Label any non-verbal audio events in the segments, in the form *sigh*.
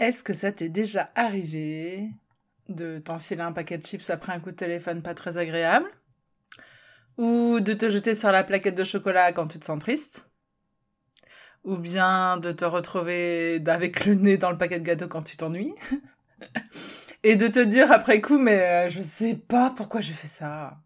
Est-ce que ça t'est déjà arrivé de t'enfiler un paquet de chips après un coup de téléphone pas très agréable? Ou de te jeter sur la plaquette de chocolat quand tu te sens triste? Ou bien de te retrouver avec le nez dans le paquet de gâteaux quand tu t'ennuies? *laughs* Et de te dire après coup, mais euh, je sais pas pourquoi j'ai fait ça.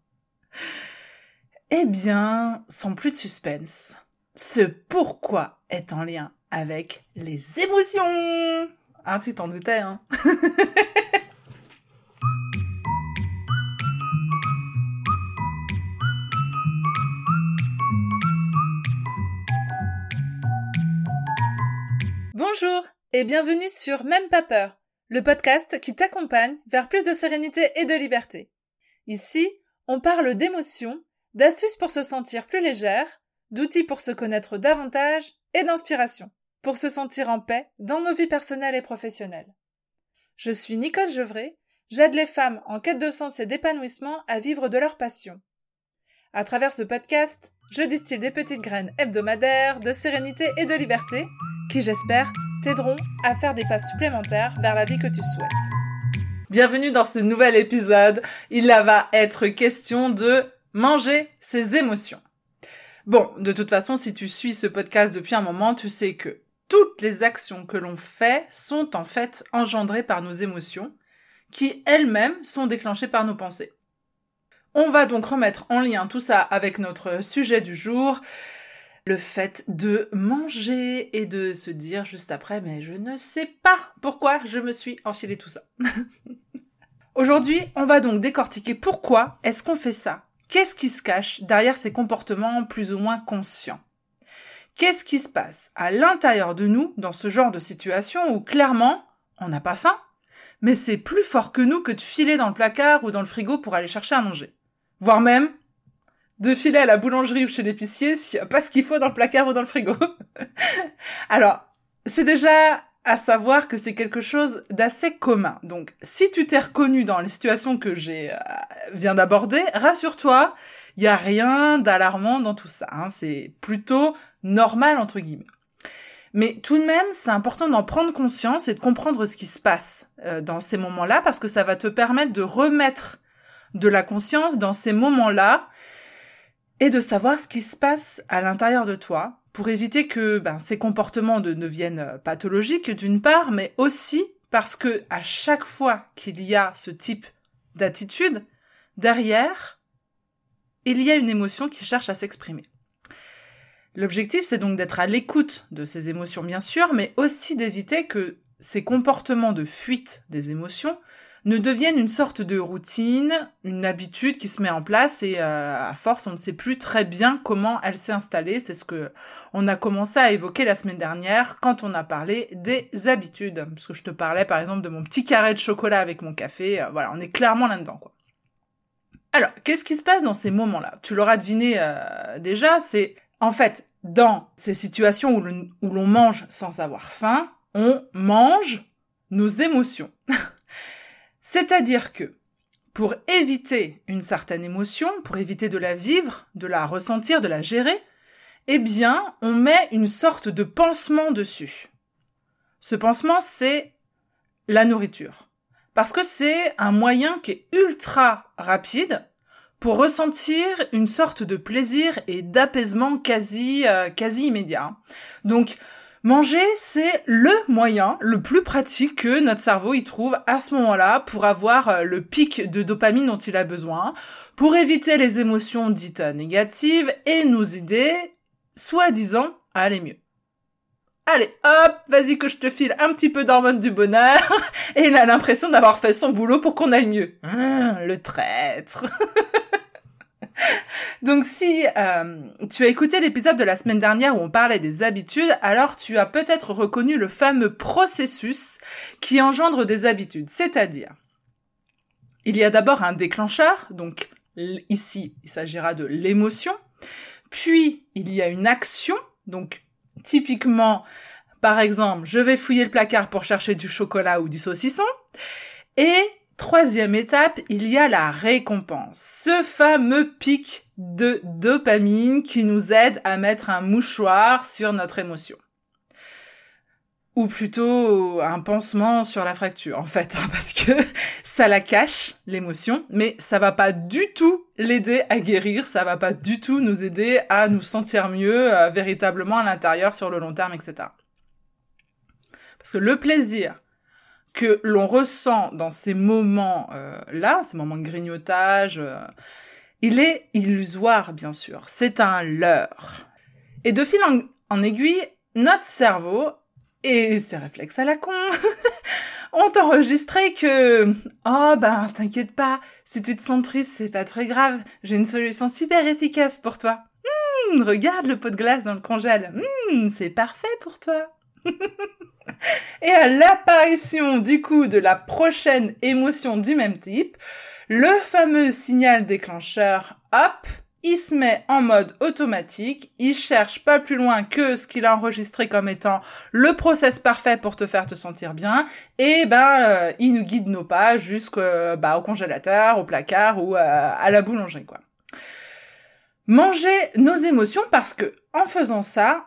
Eh bien, sans plus de suspense, ce pourquoi est en lien avec les émotions. Ah, tu t'en doutais, hein *laughs* Bonjour et bienvenue sur Même pas peur, le podcast qui t'accompagne vers plus de sérénité et de liberté. Ici, on parle d'émotions, d'astuces pour se sentir plus légère, d'outils pour se connaître davantage et d'inspiration pour se sentir en paix dans nos vies personnelles et professionnelles. Je suis Nicole Gevray, j'aide les femmes en quête de sens et d'épanouissement à vivre de leur passion. À travers ce podcast, je distille des petites graines hebdomadaires de sérénité et de liberté qui, j'espère, t'aideront à faire des pas supplémentaires vers la vie que tu souhaites. Bienvenue dans ce nouvel épisode. Il va être question de manger ses émotions. Bon, de toute façon, si tu suis ce podcast depuis un moment, tu sais que toutes les actions que l'on fait sont en fait engendrées par nos émotions, qui elles-mêmes sont déclenchées par nos pensées. On va donc remettre en lien tout ça avec notre sujet du jour, le fait de manger et de se dire juste après, mais je ne sais pas pourquoi je me suis enfilé tout ça. *laughs* Aujourd'hui, on va donc décortiquer pourquoi est-ce qu'on fait ça? Qu'est-ce qui se cache derrière ces comportements plus ou moins conscients? Qu'est-ce qui se passe à l'intérieur de nous dans ce genre de situation où clairement on n'a pas faim, mais c'est plus fort que nous que de filer dans le placard ou dans le frigo pour aller chercher à manger. Voire même de filer à la boulangerie ou chez l'épicier s'il n'y a pas ce qu'il faut dans le placard ou dans le frigo. *laughs* Alors, c'est déjà à savoir que c'est quelque chose d'assez commun. Donc, si tu t'es reconnu dans les situations que j'ai euh, viens d'aborder, rassure-toi, il y a rien d'alarmant dans tout ça. Hein. C'est plutôt normal entre guillemets. Mais tout de même, c'est important d'en prendre conscience et de comprendre ce qui se passe euh, dans ces moments-là parce que ça va te permettre de remettre de la conscience dans ces moments-là et de savoir ce qui se passe à l'intérieur de toi pour éviter que ben, ces comportements ne deviennent euh, pathologiques d'une part, mais aussi parce que à chaque fois qu'il y a ce type d'attitude, derrière, il y a une émotion qui cherche à s'exprimer. L'objectif, c'est donc d'être à l'écoute de ces émotions, bien sûr, mais aussi d'éviter que ces comportements de fuite des émotions ne deviennent une sorte de routine, une habitude qui se met en place et euh, à force on ne sait plus très bien comment elle s'est installée. C'est ce que on a commencé à évoquer la semaine dernière quand on a parlé des habitudes. Parce que je te parlais par exemple de mon petit carré de chocolat avec mon café. Euh, voilà, on est clairement là-dedans quoi. Alors, qu'est-ce qui se passe dans ces moments-là? Tu l'auras deviné euh, déjà, c'est en fait dans ces situations où l'on mange sans avoir faim, on mange nos émotions. *laughs* C'est-à-dire que pour éviter une certaine émotion, pour éviter de la vivre, de la ressentir, de la gérer, eh bien, on met une sorte de pansement dessus. Ce pansement, c'est la nourriture. Parce que c'est un moyen qui est ultra rapide pour ressentir une sorte de plaisir et d'apaisement quasi, euh, quasi immédiat. Donc, Manger, c'est le moyen le plus pratique que notre cerveau y trouve à ce moment-là pour avoir euh, le pic de dopamine dont il a besoin, pour éviter les émotions dites négatives et nous aider, soi-disant, à aller mieux. Allez, hop, vas-y que je te file un petit peu d'hormones du bonheur, *laughs* et il a l'impression d'avoir fait son boulot pour qu'on aille mieux. Hum, le traître. *laughs* Donc si euh, tu as écouté l'épisode de la semaine dernière où on parlait des habitudes, alors tu as peut-être reconnu le fameux processus qui engendre des habitudes. C'est-à-dire, il y a d'abord un déclencheur, donc ici il s'agira de l'émotion, puis il y a une action, donc typiquement, par exemple, je vais fouiller le placard pour chercher du chocolat ou du saucisson, et Troisième étape, il y a la récompense. Ce fameux pic de dopamine qui nous aide à mettre un mouchoir sur notre émotion. ou plutôt un pansement sur la fracture en fait hein, *laughs* parce que ça la cache l'émotion mais ça va pas du tout l'aider à guérir ça va pas du tout nous aider à nous sentir mieux euh, véritablement à l'intérieur sur le long terme etc parce que le plaisir que l'on ressent dans ces moments euh, ces moments de grignotage euh, il est illusoire bien sûr c'est un leurre et de fil en, aiguille notre cerveau et ces réflexes à la con *laughs* ont enregistré que oh ben t'inquiète pas, si tu te sens triste, c'est pas très grave, j'ai une solution super efficace pour toi. Hum, regarde le pot de glace dans le congèle. Hum, c'est parfait pour toi. Et à l'apparition du coup de la prochaine émotion du même type, le fameux signal déclencheur hop il se met en mode automatique, il cherche pas plus loin que ce qu'il a enregistré comme étant le process parfait pour te faire te sentir bien, et ben euh, il nous guide nos pas jusqu'au bah, au congélateur, au placard ou euh, à la boulangerie quoi. Manger nos émotions parce que en faisant ça,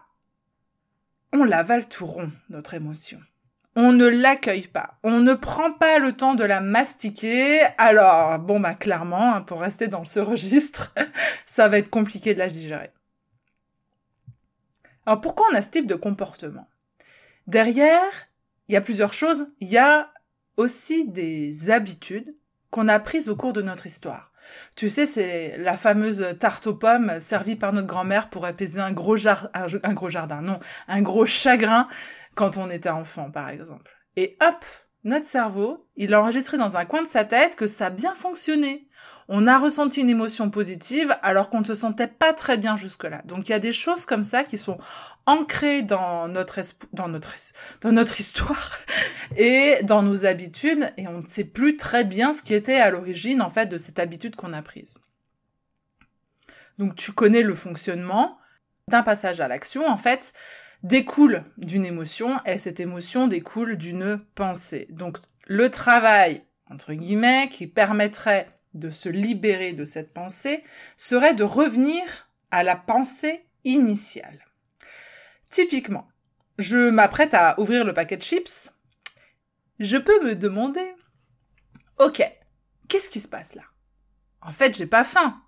on l'avale tout rond notre émotion on ne l'accueille pas, on ne prend pas le temps de la mastiquer. Alors, bon, bah clairement, hein, pour rester dans ce registre, *laughs* ça va être compliqué de la digérer. Alors pourquoi on a ce type de comportement? Derrière, il y a plusieurs choses. Il y a aussi des habitudes qu'on a prises au cours de notre histoire. Tu sais, c'est la fameuse tarte aux pommes servie par notre grand-mère pour apaiser un gros, un gros jardin, non, un gros chagrin quand on était enfant, par exemple. Et hop, notre cerveau, il a enregistré dans un coin de sa tête que ça a bien fonctionné. On a ressenti une émotion positive alors qu'on ne se sentait pas très bien jusque-là. Donc il y a des choses comme ça qui sont ancrées dans notre dans notre dans notre *laughs* histoire et dans nos habitudes et on ne sait plus très bien ce qui était à l'origine en fait de cette habitude qu'on a prise. Donc tu connais le fonctionnement d'un passage à l'action en fait découle d'une émotion et cette émotion découle d'une pensée. Donc le travail, entre guillemets, qui permettrait de se libérer de cette pensée serait de revenir à la pensée initiale. Typiquement, je m'apprête à ouvrir le paquet de chips. Je peux me demander, ok, qu'est-ce qui se passe là? En fait, j'ai pas faim.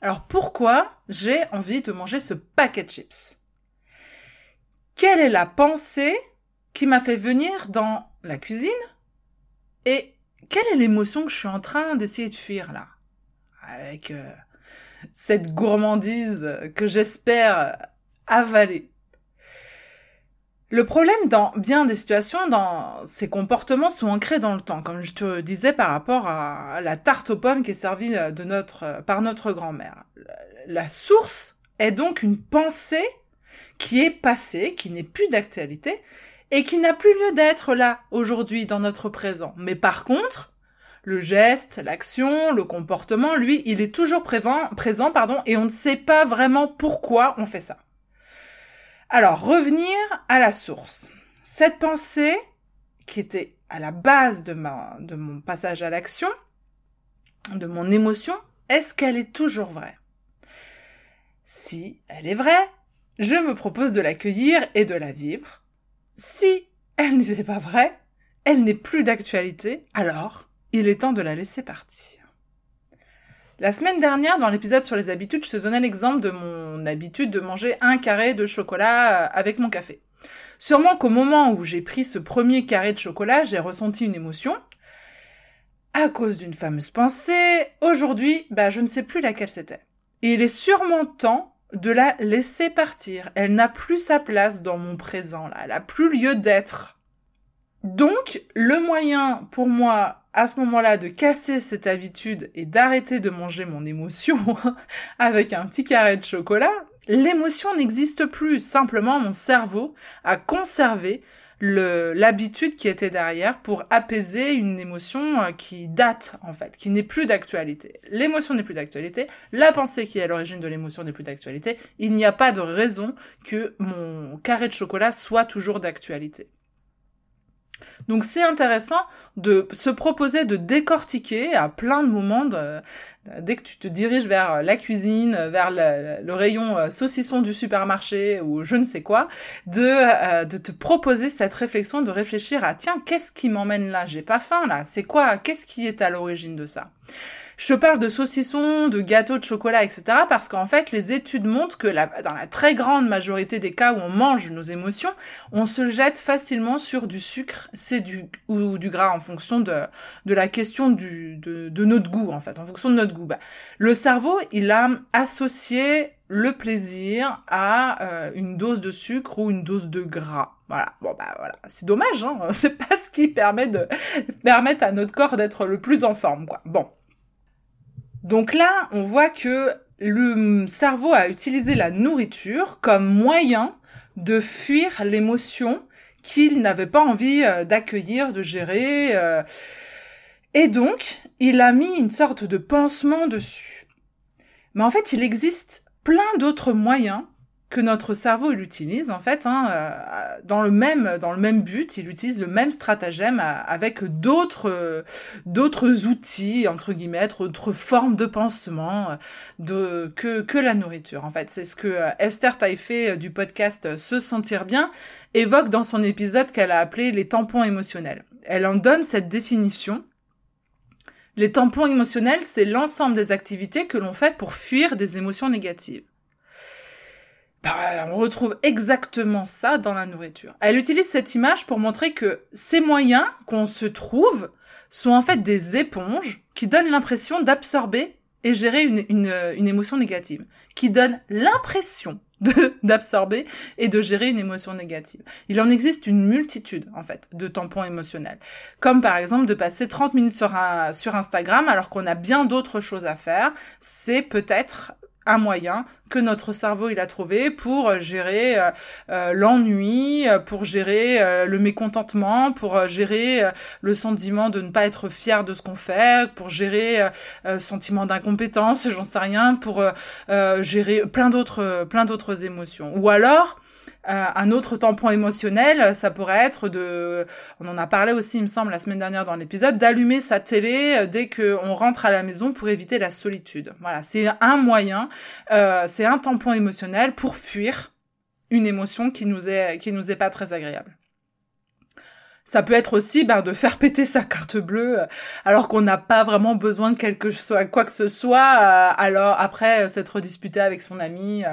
Alors pourquoi j'ai envie de manger ce paquet de chips? Quelle est la pensée qui m'a fait venir dans la cuisine? Et quelle est l'émotion que je suis en train d'essayer de fuir là? Avec euh, cette gourmandise que j'espère avaler. Le problème dans bien des situations, dans ces comportements sont ancrés dans le temps, comme je te disais par rapport à la tarte aux pommes qui est servie de notre, par notre grand-mère. La source est donc une pensée qui est passé, qui n'est plus d'actualité, et qui n'a plus lieu d'être là, aujourd'hui, dans notre présent. Mais par contre, le geste, l'action, le comportement, lui, il est toujours présent, pardon, et on ne sait pas vraiment pourquoi on fait ça. Alors, revenir à la source. Cette pensée, qui était à la base de, ma, de mon passage à l'action, de mon émotion, est-ce qu'elle est toujours vraie? Si elle est vraie, je me propose de l'accueillir et de la vivre. Si elle n'était pas vraie, elle n'est plus d'actualité, alors il est temps de la laisser partir. La semaine dernière, dans l'épisode sur les habitudes, je te donnais l'exemple de mon habitude de manger un carré de chocolat euh, avec mon café. Sûrement qu'au moment où j'ai pris ce premier carré de chocolat, j'ai ressenti une émotion. À cause d'une fameuse pensée, aujourd'hui, bah, je ne sais plus laquelle c'était. Et il est sûrement temps de la laisser partir. Elle n'a plus sa place dans mon présent, là. Elle a plus lieu d'être. Donc, le moyen pour moi, à ce moment-là, de casser cette habitude et d'arrêter de manger mon émotion *laughs* avec un petit carré de chocolat, l'émotion n'existe plus. Simplement, mon cerveau a conservé l'habitude qui était derrière pour apaiser une émotion euh, qui date en fait, qui n'est plus d'actualité. L'émotion n'est plus d'actualité, la pensée qui est à l'origine de l'émotion n'est plus d'actualité. Il n'y a pas de raison que mon carré de chocolat soit toujours d'actualité. Donc c'est intéressant de se proposer de décortiquer à plein de moments dès que tu te diriges vers la cuisine, vers le, rayon euh, saucisson du supermarché ou je ne sais quoi, de, euh, de te proposer cette réflexion, de réfléchir à tiens, qu'est-ce qui m'emmène là? J'ai pas faim là, c'est quoi? Qu'est-ce qui est à l'origine de ça? Je parle de saucissons, de gâteaux de chocolat, etc. parce qu'en fait, les études montrent que dans la très grande majorité des cas où on mange nos émotions, on se jette facilement sur du sucre, c'est du ou du gras en fonction de de la question du de, de notre goût en fait, en fonction de notre goût. Bah, le cerveau, il a associé le plaisir à euh, une dose de sucre ou une dose de gras. Voilà. Bon bah voilà, c'est dommage hein, *laughs* c'est pas ce qui permet de permettre à notre corps d'être le plus en forme quoi. Bon. Donc là, on voit que le cerveau a utilisé la nourriture comme moyen de fuir l'émotion qu'il n'avait pas envie euh, d'accueillir, de gérer. Euh. et donc, il a mis une sorte de pansement dessus. Mais en fait, il existe plein d'autres moyens que notre cerveau il utilise en fait hein, euh, dans le même dans le même but il utilise le même stratagème euh, avec d'autres euh, d'autres outils entre guillemets d'autres formes de pansement de que que la nourriture en fait. C'est ce que Esther Taïfé du podcast Se sentir bien évoque dans son épisode qu'elle a appelé les tampons émotionnels. Elle en donne cette définition. Les tampons émotionnels c'est l'ensemble des activités que l'on fait pour fuir des émotions négatives bah, on retrouve exactement ça dans la nourriture. Elle utilise cette image pour montrer que ces moyens qu'on se trouve sont en fait des éponges qui donnent l'impression d'absorber et gérer une, une, émotion négative, qui donnent l'impression *laughs* d'absorber et de gérer une émotion négative. Il en existe une multitude, en fait, de tampons émotionnels. Comme par exemple de passer 30 minutes sur, sur Instagram alors qu'on a bien d'autres choses à faire. C'est peut-être un moyen que notre cerveau il a trouvé pour gérer euh, euh, l'ennui, pour gérer euh, le mécontentement, pour gérer le sentiment de ne pas être fier de ce qu'on fait, pour gérer sentiment d'incompétence, j'en sais rien, pour gérer plein d'autres plein d'autres émotions. Ou alors euh, un autre tampon émotionnel, ça pourrait être de, on en a parlé aussi, il me semble, la semaine dernière dans l'épisode, d'allumer sa télé euh, dès qu'on rentre à la maison pour éviter la solitude. Voilà, c'est un moyen, euh, c'est un tampon émotionnel pour fuir une émotion qui nous est qui nous est pas très agréable. Ça peut être aussi bah, de faire péter sa carte bleue euh, alors qu'on n'a pas vraiment besoin de quelque chose, quoi que ce soit. Euh, alors après euh, s'être disputé avec son ami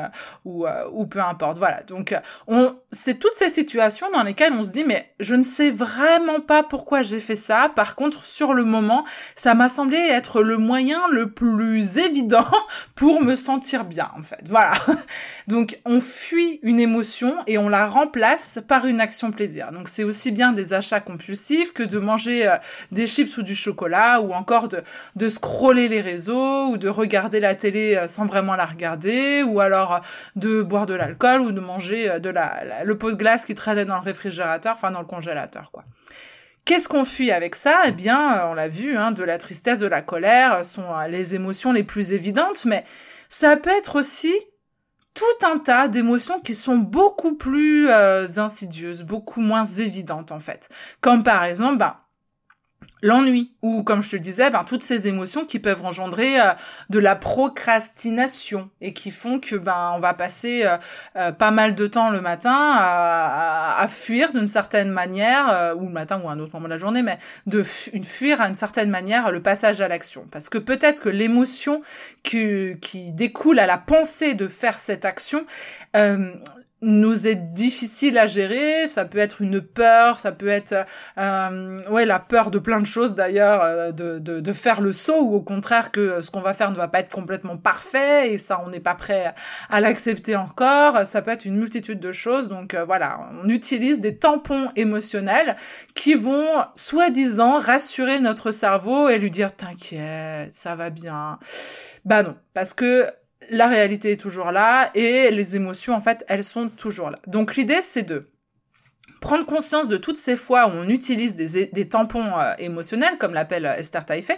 ou ou peu importe. Voilà. Donc on c'est toutes ces situations dans lesquelles on se dit mais je ne sais vraiment pas pourquoi j'ai fait ça. Par contre sur le moment ça m'a semblé être le moyen le plus évident *laughs* pour me sentir bien en fait. Voilà. Donc on fuit une émotion et on la remplace par une action plaisir. Donc c'est aussi bien des achats compulsif que de manger euh, des chips ou du chocolat ou encore de, scroller les réseaux ou de regarder la télé euh, sans vraiment la regarder ou alors euh, de boire de l'alcool ou de manger de la, le pot de glace qui traînait dans le réfrigérateur, enfin dans le congélateur quoi. Qu'est-ce qu'on fuit avec ça? Eh bien, on l'a vu, hein, de la tristesse, de la colère sont les émotions les plus évidentes, mais ça peut être aussi tout un tas d'émotions qui sont beaucoup plus euh, insidieuses, beaucoup moins évidentes en fait. Comme par exemple, bah, l'ennui ou comme je te disais ben toutes ces émotions qui peuvent engendrer euh, de la procrastination et qui font que ben on va passer euh, euh, pas mal de temps le matin à, à, fuir d'une certaine manière ou le matin ou à un autre moment de la journée mais de une fuir à une certaine manière le passage à l'action. Parce que peut-être que l'émotion qui, qui découle à la pensée de faire cette action nous est difficile à gérer. Ça peut être une peur, ça peut être euh, ouais la peur de plein de choses d'ailleurs, euh, de, de, de, faire le saut ou au contraire que ce qu'on va faire ne va pas être complètement parfait et ça on n'est pas prêt à l'accepter encore. Ça peut être une multitude de choses. Donc euh, voilà, on utilise des tampons émotionnels qui vont soi-disant rassurer notre cerveau et lui dire t'inquiète, ça va bien. Bah non, parce que la réalité est toujours là et les émotions, en fait, elles sont toujours là. Donc l'idée, c'est de prendre conscience de toutes ces fois où on utilise des, tampons euh, émotionnels, comme l'appelle euh, Esther Taïfé,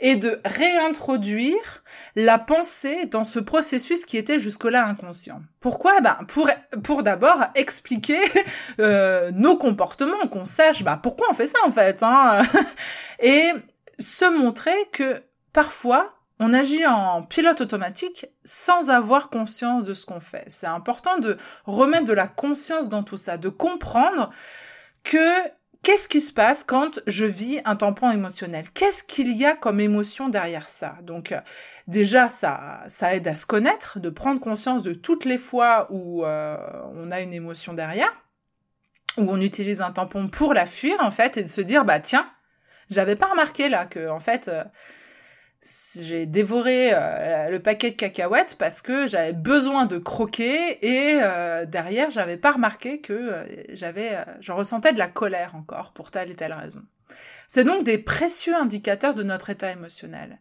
et de réintroduire la pensée dans ce processus qui était jusque-là inconscient. Pourquoi? Ben pour pour d'abord expliquer *laughs* euh, nos comportements, qu'on sache ben pourquoi on fait ça en fait, hein? *laughs* Et se montrer que parfois on agit en pilote automatique sans avoir conscience de ce qu'on fait. C'est important de remettre de la conscience dans tout ça, de comprendre que qu'est-ce qui se passe quand je vis un tampon émotionnel? Qu'est-ce qu'il y a comme émotion derrière ça? Donc euh, déjà, ça, ça aide à se connaître, de prendre conscience de toutes les fois où euh, on a une émotion derrière, où on utilise un tampon pour la fuir en fait, et de se dire bah tiens, j'avais pas remarqué là que en fait euh, j'ai dévoré euh, le paquet de cacahuètes parce que j'avais besoin de croquer et euh, derrière j'avais pas remarqué que euh, j'avais je ressentais de la colère encore pour telle et telle raison. C'est donc des précieux indicateurs de notre état émotionnel.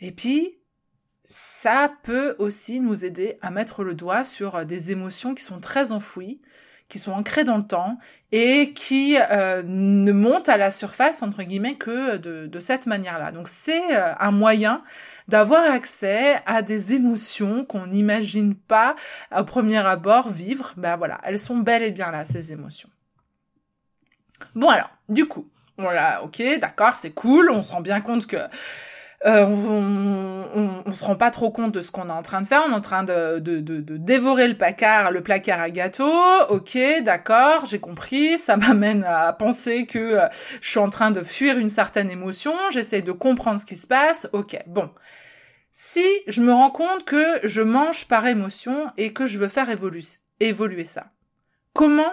Et puis ça peut aussi nous aider à mettre le doigt sur des émotions qui sont très enfouies, qui sont ancrés dans le temps et qui euh, ne montent à la surface entre guillemets que de, cette manière-là. Donc c'est euh, un moyen d'avoir accès à des émotions qu'on n'imagine pas au premier abord vivre. Ben voilà, elles sont bel et bien là ces émotions. Bon alors, du coup, voilà, ok, d'accord, c'est cool, on se rend bien compte que euh, on, on, se rend pas trop compte de ce qu'on est en train de faire. On est en train de, dévorer le placard, le placard à gâteau. Ok, d'accord, j'ai compris. Ça *laughs* m'amène à penser que euh, je suis en train de fuir une certaine émotion. J'essaie de comprendre ce qui se passe. Ok, bon. Si je me rends compte que je mange par émotion et que je veux faire évoluer ça, comment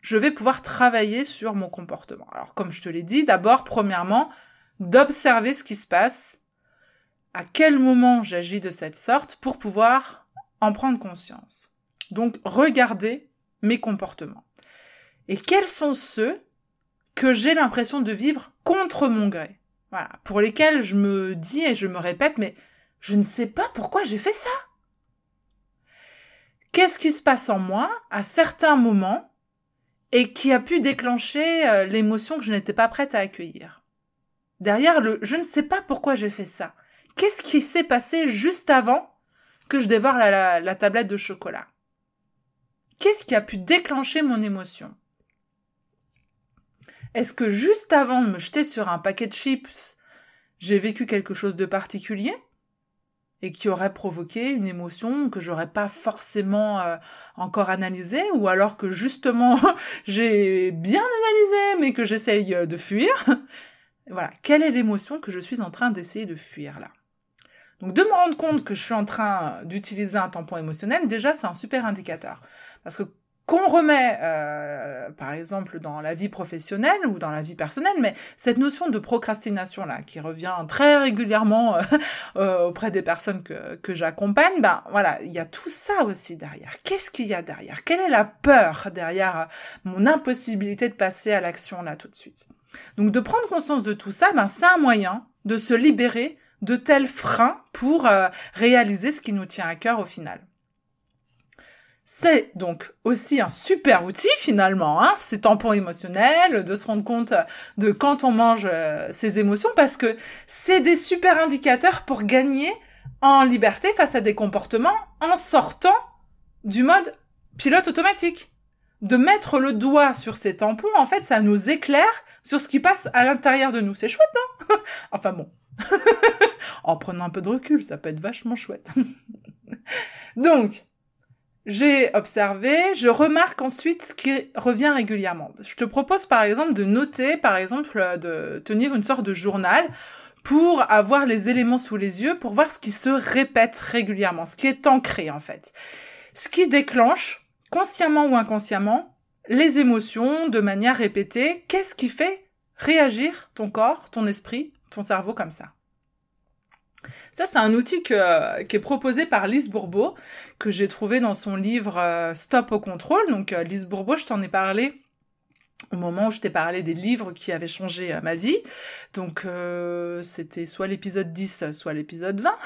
je vais pouvoir travailler sur mon comportement? Alors, comme je te l'ai dit, d'abord, premièrement, d'observer ce qui se passe à quel moment j'agis de cette sorte pour pouvoir en prendre conscience. Donc, regardez mes comportements. Et quels sont ceux que j'ai l'impression de vivre contre mon gré? Voilà, pour lesquels je me dis et je me répète, mais je ne sais pas pourquoi j'ai fait ça. Qu'est-ce qui se passe en moi à certains moments et qui a pu déclencher euh, l'émotion que je n'étais pas prête à accueillir? Derrière le je ne sais pas pourquoi j'ai fait ça qu'est-ce qui s'est passé juste avant que je dévore la, tablette de chocolat? Qu'est-ce qui a pu déclencher mon émotion? Est-ce que juste avant de me jeter sur un paquet de chips, j'ai vécu quelque chose de particulier? Et qui aurait provoqué une émotion que j'aurais pas forcément euh, encore analysée? Ou alors que justement *laughs* j'ai bien analysé mais que j'essaye de fuir? Voilà, quelle est l'émotion que je suis en train d'essayer de fuir là? Donc de me rendre compte que je suis en train d'utiliser un tampon émotionnel, déjà c'est un super indicateur. Parce que qu'on remet, euh, par exemple, dans la vie professionnelle ou dans la vie personnelle, mais cette notion de procrastination là, qui revient très régulièrement euh, *laughs* euh, auprès des personnes que, que j'accompagne, ben voilà, il y a tout ça aussi derrière. Qu'est-ce qu'il y a derrière? Quelle est la peur derrière mon impossibilité de passer à l'action là tout de suite? Donc de prendre conscience de tout ça, ben c'est un moyen de se libérer de tels freins pour euh, réaliser ce qui nous tient à cœur au final. C'est donc aussi un super outil finalement, hein, ces tampons émotionnels, de se rendre compte de quand on mange euh, ses émotions, parce que c'est des super indicateurs pour gagner en liberté face à des comportements en sortant du mode pilote automatique. De mettre le doigt sur ces tampons, en fait, ça nous éclaire sur ce qui passe à l'intérieur de nous. C'est chouette, non? *laughs* Enfin bon, *laughs* en prenant un peu de recul, ça peut être vachement chouette. *laughs* Donc, j'ai observé, je remarque ensuite ce qui revient régulièrement. Je te propose par exemple de noter, par exemple, de tenir une sorte de journal pour avoir les éléments sous les yeux, pour voir ce qui se répète régulièrement, ce qui est ancré en fait. Ce qui déclenche, consciemment ou inconsciemment, les émotions de manière répétée. Qu'est-ce qui fait réagir ton corps, ton esprit, cerveau comme ça. Ça, c'est un outil qui est proposé par Lise Bourbeau, que j'ai trouvé dans son livre euh, Stop au contrôle. Donc, euh, Lise Bourbeau, je t'en ai parlé au moment où je t'ai parlé des livres qui avaient changé euh, ma vie. Donc, c'était soit l'épisode 10, soit l'épisode 20.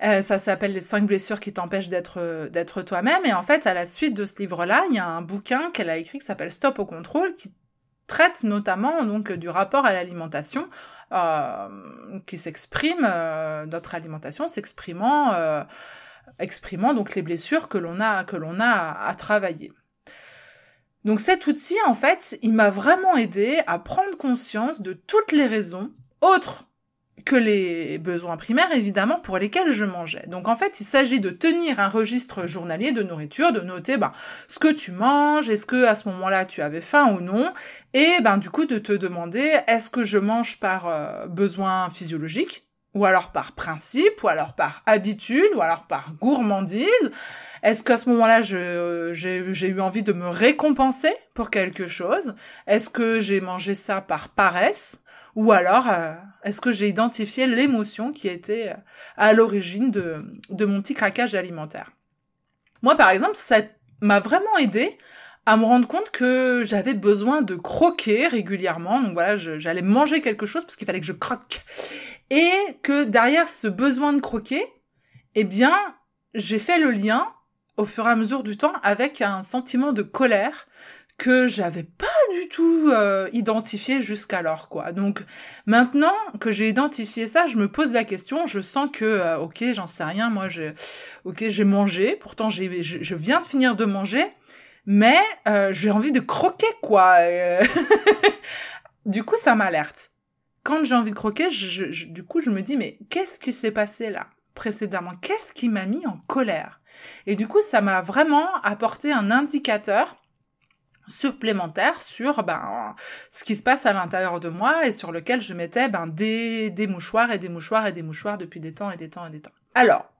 *laughs* ça s'appelle les cinq blessures qui t'empêchent d'être d'être toi-même et en fait à la suite de ce livre là il y a un bouquin qu'elle a écrit qui s'appelle Stop au contrôle qui traite notamment donc du rapport à l'alimentation euh, qui s'exprime, euh, notre alimentation s'exprimant, euh, exprimant donc les blessures que l'on a que l'on a à, travailler. Donc cet outil, en fait, il m'a vraiment aidé à prendre conscience de toutes les raisons autres que les besoins primaires, évidemment, pour lesquels je mangeais. Donc en fait, il s'agit de tenir un registre journalier de nourriture, de noter ben, ce que tu manges, est-ce que à ce moment-là tu avais faim ou non, et ben du coup de te demander est-ce que je mange par euh, besoin physiologique, ou alors par principe, ou alors par habitude, ou alors par gourmandise? Est-ce qu'à ce moment-là, j'ai eu envie de me récompenser pour quelque chose? Est-ce que j'ai mangé ça par paresse? Ou alors, euh, est-ce que j'ai identifié l'émotion qui était euh, à l'origine de, de mon petit craquage alimentaire? Moi, par exemple, ça m'a vraiment aidé à me rendre compte que j'avais besoin de croquer régulièrement. Donc voilà, j'allais manger quelque chose parce qu'il fallait que je croque. Et que derrière ce besoin de croquer, eh bien, j'ai fait le lien au fur et à mesure du temps avec un sentiment de colère que j'avais pas du tout euh, identifié jusqu'alors quoi. Donc maintenant que j'ai identifié ça, je me pose la question, je sens que euh, OK, j'en sais rien, moi j'ai OK, j'ai mangé, pourtant j'ai je, viens de finir de manger, mais euh, j'ai envie de croquer quoi. *laughs* du coup, ça m'alerte. Quand j'ai envie de croquer, je, du coup, je me dis mais qu'est-ce qui s'est passé là précédemment? Qu'est-ce qui m'a mis en colère? Et du coup, ça m'a vraiment apporté un indicateur supplémentaire sur ben, ce qui se passe à l'intérieur de moi et sur lequel je mettais ben, des, des mouchoirs et des mouchoirs et des mouchoirs depuis des temps et des temps et des temps. Alors,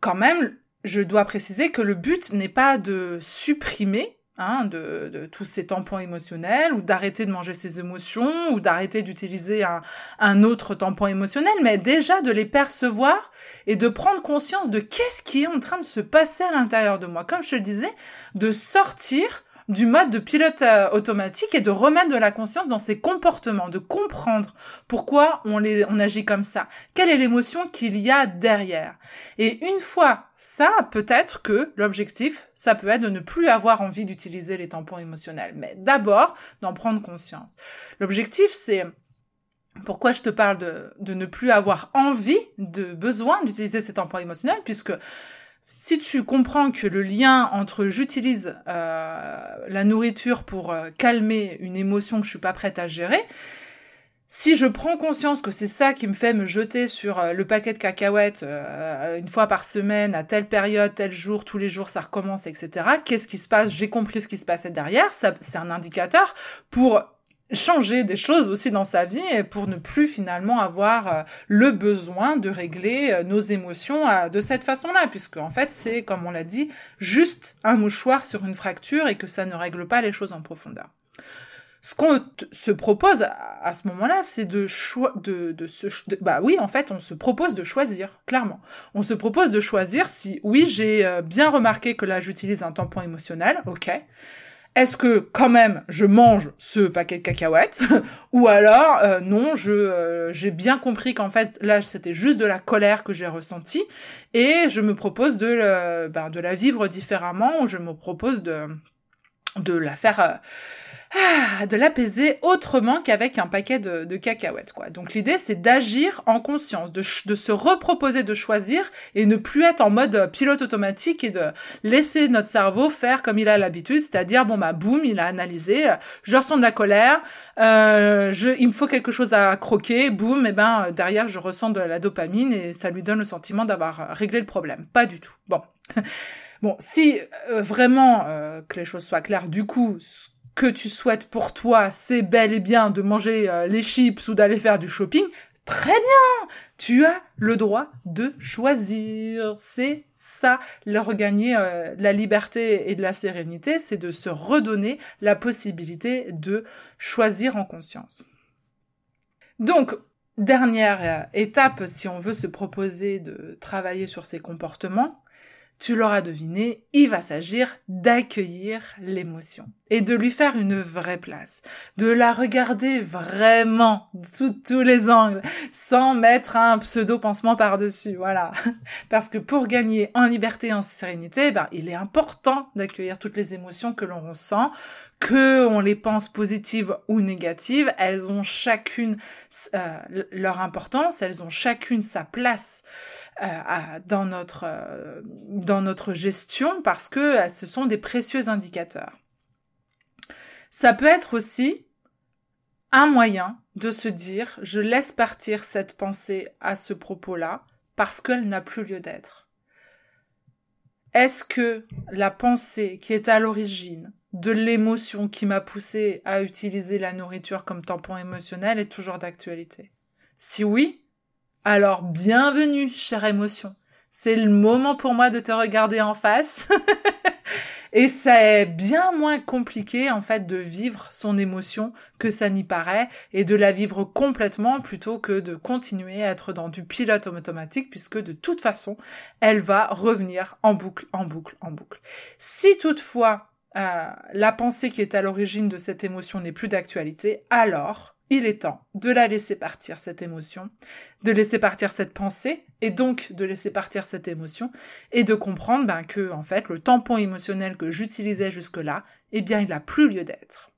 quand même, je dois préciser que le but n'est pas de supprimer hein, de, de, tous ces tampons émotionnels ou d'arrêter de manger ses émotions ou d'arrêter d'utiliser un, un autre tampon émotionnel, mais déjà de les percevoir et de prendre conscience de qu'est-ce qui est en train de se passer à l'intérieur de moi. Comme je te le disais, de sortir du mode de pilote euh, automatique et de remettre de la conscience dans ses comportements, de comprendre pourquoi on, les, on agit comme ça, quelle est l'émotion qu'il y a derrière? Et une fois ça, peut-être que l'objectif, ça peut être de ne plus avoir envie d'utiliser les tampons émotionnels, mais d'abord d'en prendre conscience. L'objectif, c'est pourquoi je te parle de, de ne plus avoir envie, de besoin d'utiliser ces tampons émotionnels, puisque si tu comprends que le lien entre j'utilise euh, la nourriture pour euh, calmer une émotion que je suis pas prête à gérer, si je prends conscience que c'est ça qui me fait me jeter sur euh, le paquet de cacahuètes une fois par semaine, à telle période, tel jour, tous les jours, ça recommence, etc. Qu'est-ce qui se passe? J'ai compris ce qui se passait derrière. Ça, c'est un indicateur pour changer des choses aussi dans sa vie pour ne plus finalement avoir euh, le besoin de régler euh, nos émotions euh, de cette façon-là, puisque en fait c'est, comme on l'a dit, juste un mouchoir sur une fracture et que ça ne règle pas les choses en profondeur. Ce qu'on se propose à, ce moment-là, c'est de, se, bah oui, en fait, on se propose de choisir, clairement. On se propose de choisir si, oui, j'ai bien remarqué que là, j'utilise un tampon émotionnel, ok. Est-ce que quand même je mange ce paquet de cacahuètes *laughs* ou alors euh, non, je euh, j'ai bien compris qu'en fait là c'était juste de la colère que j'ai ressentie et je me propose de ben, de la vivre différemment ou je me propose de de la faire euh, ah, de l'apaiser autrement qu'avec un paquet de, cacahuètes, quoi. Donc l'idée, c'est d'agir en conscience, de, de, se reproposer de choisir et ne plus être en mode pilote automatique et de laisser notre cerveau faire comme il a l'habitude, c'est-à-dire bon bah boum, il a analysé, je ressens de la colère, euh, je, il me faut quelque chose à croquer, boum, et ben derrière je ressens de la dopamine et ça lui donne le sentiment d'avoir réglé le problème. Pas du tout. Bon. *laughs* Bon, si euh, vraiment euh, que les choses soient claires, du coup, que tu souhaites pour toi, c'est bel et bien de manger euh, les chips ou d'aller faire du shopping, très bien Tu as le droit de choisir. C'est ça, leur regagner euh, la liberté et de la sérénité, c'est de se redonner la possibilité de choisir en conscience. Donc, dernière euh, étape, si on veut se proposer de travailler sur ces comportements, tu l'auras deviné, il va s'agir d'accueillir l'émotion et de lui faire une vraie place, de la regarder vraiment sous tous les angles, sans mettre un pseudo pansement par-dessus, voilà. *laughs* Parce que pour gagner en liberté et en sérénité, ben, il est important d'accueillir toutes les émotions que l'on ressent, que on les pense positives ou négatives, elles ont chacune euh, leur importance, elles ont chacune sa place euh, dans notre euh, dans notre gestion parce que ce sont des précieux indicateurs. Ça peut être aussi un moyen de se dire je laisse partir cette pensée à ce propos-là parce qu'elle n'a plus lieu d'être. Est-ce que la pensée qui est à l'origine de l'émotion qui m'a poussé à utiliser la nourriture comme tampon émotionnel est toujours d'actualité Si oui, alors bienvenue, chère émotion. C'est le moment pour moi de te regarder en face. *laughs* Et c'est bien moins compliqué, en fait, de vivre son émotion que ça n'y paraît et de la vivre complètement plutôt que de continuer à être dans du pilote automatique puisque de toute façon, elle va revenir en boucle, en boucle, en boucle. Si toutefois, euh, la pensée qui est à l'origine de cette émotion n'est plus d'actualité, alors il est temps de la laisser partir, cette émotion, de laisser partir cette pensée, et donc de laisser partir cette émotion, et de comprendre ben, que, en fait, le tampon émotionnel que j'utilisais jusque-là, eh bien, il n'a plus lieu d'être.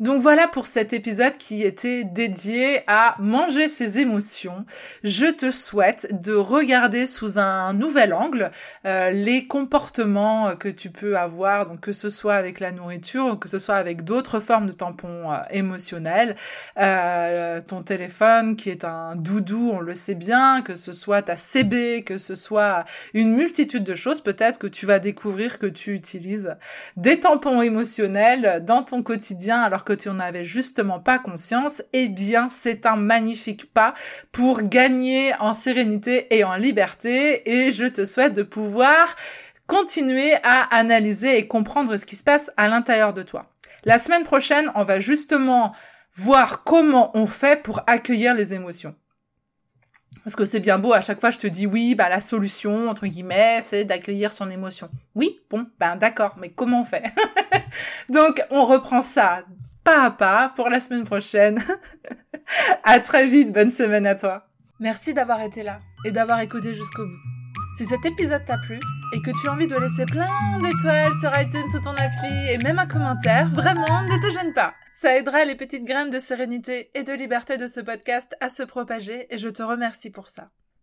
Donc voilà pour cet épisode qui était dédié à manger ses émotions. Je te souhaite de regarder sous un nouvel angle euh, les comportements que tu peux avoir, donc que ce soit avec la nourriture ou que ce soit avec d'autres formes de tampons euh, émotionnels. Euh, ton téléphone qui est un doudou, on le sait bien, que ce soit ta CB, que ce soit une multitude de choses, peut-être que tu vas découvrir que tu utilises des tampons émotionnels dans ton quotidien alors que tu n'en avais justement pas conscience, eh bien c'est un magnifique pas pour gagner en sérénité et en liberté et je te souhaite de pouvoir continuer à analyser et comprendre ce qui se passe à l'intérieur de toi. La semaine prochaine, on va justement voir comment on fait pour accueillir les émotions. Parce que c'est bien beau, à chaque fois je te dis oui, bah la solution, entre guillemets, c'est d'accueillir son émotion. Oui, bon, ben d'accord, mais comment on fait? *laughs* Donc on reprend ça à pas pour la semaine prochaine. *laughs* à très vite, bonne semaine à toi. Merci d'avoir été là et d'avoir écouté jusqu'au bout. Si cet épisode t'a plu et que tu as envie de laisser plein d'étoiles sur iTunes sous ton appli et même un commentaire, vraiment, ne te gêne pas. Ça aidera les petites graines de sérénité et de liberté de ce podcast à se propager et je te remercie pour ça.